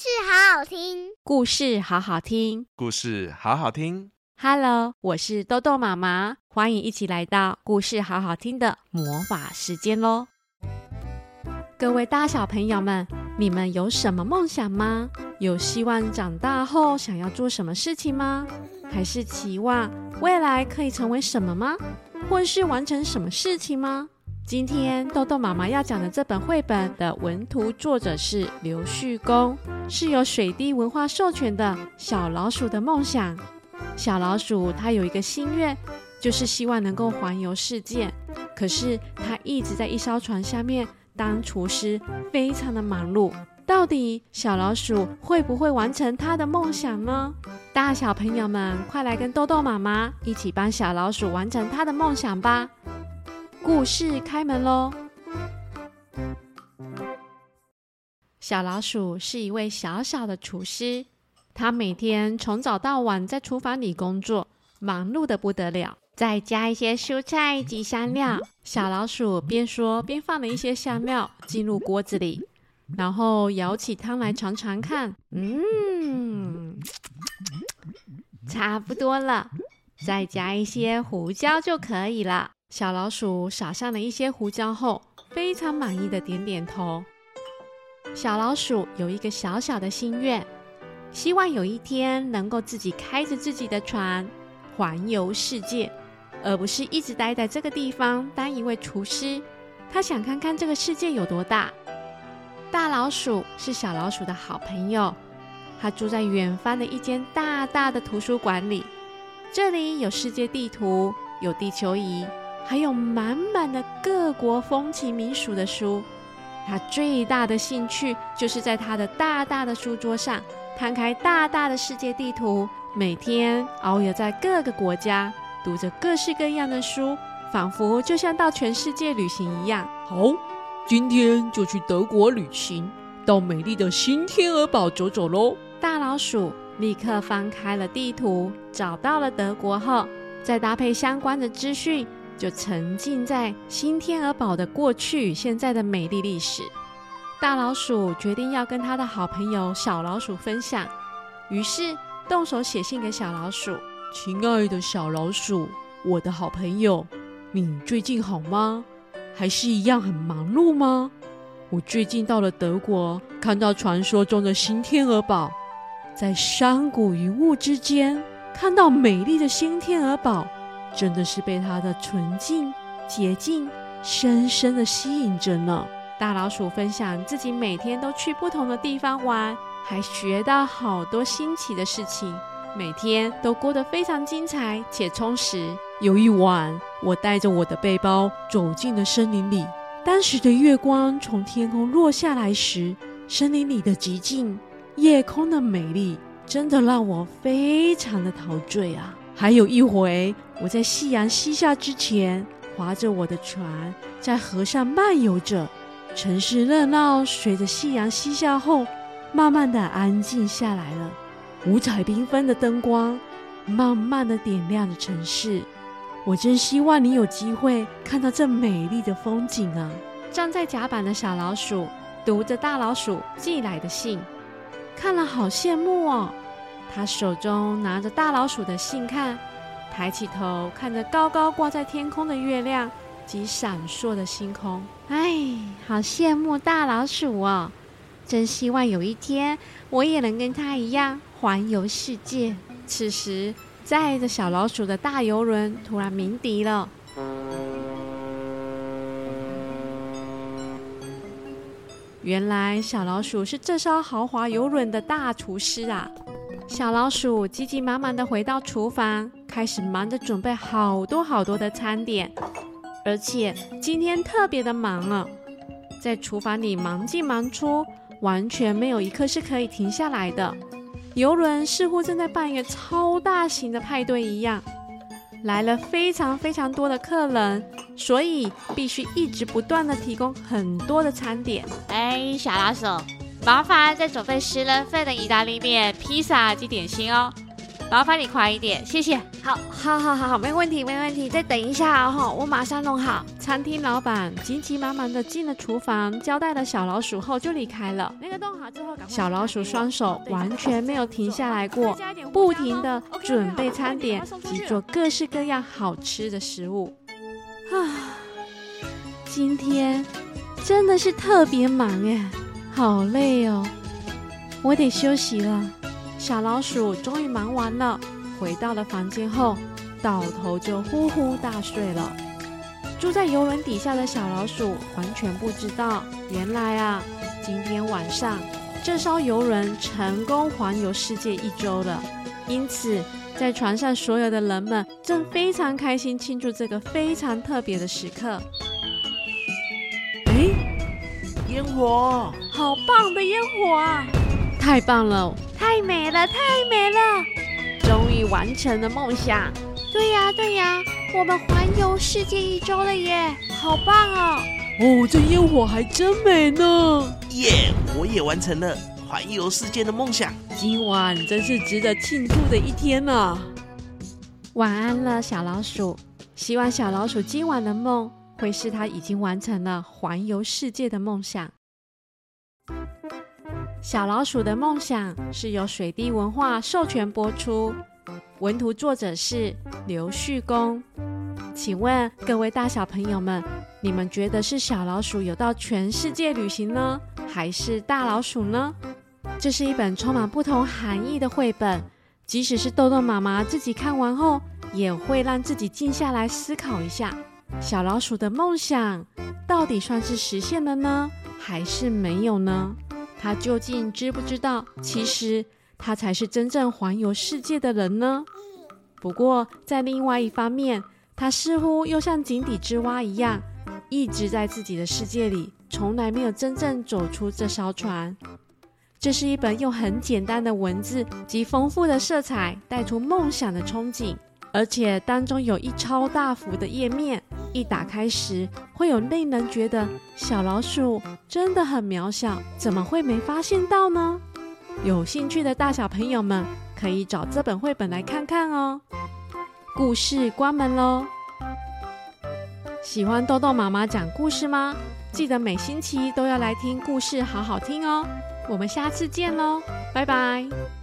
事好好听，故事好好听，故事好好听。Hello，我是豆豆妈妈，欢迎一起来到故事好好听的魔法时间喽！各位大小朋友们，你们有什么梦想吗？有希望长大后想要做什么事情吗？还是期望未来可以成为什么吗？或是完成什么事情吗？今天豆豆妈妈要讲的这本绘本的文图作者是刘旭公，是由水滴文化授权的《小老鼠的梦想》。小老鼠它有一个心愿，就是希望能够环游世界。可是它一直在一艘船下面当厨师，非常的忙碌。到底小老鼠会不会完成它的梦想呢？大小朋友们，快来跟豆豆妈妈一起帮小老鼠完成它的梦想吧！故事开门喽！小老鼠是一位小小的厨师，他每天从早到晚在厨房里工作，忙碌的不得了。再加一些蔬菜及香料，小老鼠边说边放了一些香料进入锅子里，然后舀起汤来尝尝看。嗯，差不多了，再加一些胡椒就可以了。小老鼠撒上了一些胡椒后，非常满意的点点头。小老鼠有一个小小的心愿，希望有一天能够自己开着自己的船环游世界，而不是一直待在这个地方当一位厨师。他想看看这个世界有多大。大老鼠是小老鼠的好朋友，他住在远方的一间大大的图书馆里，这里有世界地图，有地球仪。还有满满的各国风情民俗的书，他最大的兴趣就是在他的大大的书桌上摊开大大的世界地图，每天遨游在各个国家，读着各式各样的书，仿佛就像到全世界旅行一样。好，今天就去德国旅行，到美丽的新天鹅堡走走喽！大老鼠立刻翻开了地图，找到了德国后，再搭配相关的资讯。就沉浸在新天鹅堡的过去现在的美丽历史。大老鼠决定要跟他的好朋友小老鼠分享，于是动手写信给小老鼠：“亲爱的小老鼠，我的好朋友，你最近好吗？还是一样很忙碌吗？我最近到了德国，看到传说中的新天鹅堡，在山谷云雾之间看到美丽的新天鹅堡。”真的是被它的纯净、洁净深深的吸引着呢。大老鼠分享自己每天都去不同的地方玩，还学到好多新奇的事情，每天都过得非常精彩且充实。有一晚，我带着我的背包走进了森林里，当时的月光从天空落下来时，森林里的寂静、夜空的美丽，真的让我非常的陶醉啊。还有一回，我在夕阳西下之前，划着我的船在河上漫游着。城市热闹随着夕阳西下后，慢慢的安静下来了。五彩缤纷的灯光，慢慢的点亮了城市。我真希望你有机会看到这美丽的风景啊！站在甲板的小老鼠读着大老鼠寄来的信，看了好羡慕哦。他手中拿着大老鼠的信看，抬起头看着高高挂在天空的月亮及闪烁的星空。哎，好羡慕大老鼠哦！真希望有一天我也能跟他一样环游世界。此时，载着小老鼠的大游轮突然鸣笛了。原来，小老鼠是这艘豪华游轮的大厨师啊！小老鼠急急忙忙地回到厨房，开始忙着准备好多好多的餐点，而且今天特别的忙啊，在厨房里忙进忙出，完全没有一刻是可以停下来的。游轮似乎正在办一个超大型的派对一样，来了非常非常多的客人，所以必须一直不断地提供很多的餐点。哎，小老鼠。麻烦再准备十人份的意大利面、披萨及点心哦。麻烦你快一点，谢谢。好，好，好，好，好，没问题，没问题。再等一下哦，我马上弄好。餐厅老板急急忙忙的进了厨房，交代了小老鼠后就离开了。那个弄好之后，小老鼠双手完全没有停下来过，不停的准备餐点及做各式各样好吃的食物。啊，今天真的是特别忙耶，好累哦，我得休息了。小老鼠终于忙完了，回到了房间后，倒头就呼呼大睡了。住在游轮底下的小老鼠完全不知道，原来啊，今天晚上这艘游轮成功环游世界一周了。因此，在船上所有的人们正非常开心庆祝这个非常特别的时刻。诶，烟火，好棒的烟火啊！太棒了！太美了，太美了！终于完成了梦想。对呀，对呀，我们环游世界一周了耶，好棒哦！哦，这烟火还真美呢！耶，我也完成了环游世界的梦想。今晚真是值得庆祝的一天呐！晚安了，小老鼠。希望小老鼠今晚的梦会是他已经完成了环游世界的梦想。小老鼠的梦想是由水滴文化授权播出，文图作者是刘旭公。请问各位大小朋友们，你们觉得是小老鼠有到全世界旅行呢，还是大老鼠呢？这是一本充满不同含义的绘本，即使是豆豆妈妈自己看完后，也会让自己静下来思考一下：小老鼠的梦想到底算是实现了呢，还是没有呢？他究竟知不知道，其实他才是真正环游世界的人呢？不过，在另外一方面，他似乎又像井底之蛙一样，一直在自己的世界里，从来没有真正走出这艘船。这是一本用很简单的文字及丰富的色彩带出梦想的憧憬，而且当中有一超大幅的页面。一打开时，会有令人觉得小老鼠真的很渺小，怎么会没发现到呢？有兴趣的大小朋友们可以找这本绘本来看看哦。故事关门喽！喜欢豆豆妈妈讲故事吗？记得每星期都要来听故事，好好听哦。我们下次见喽，拜拜。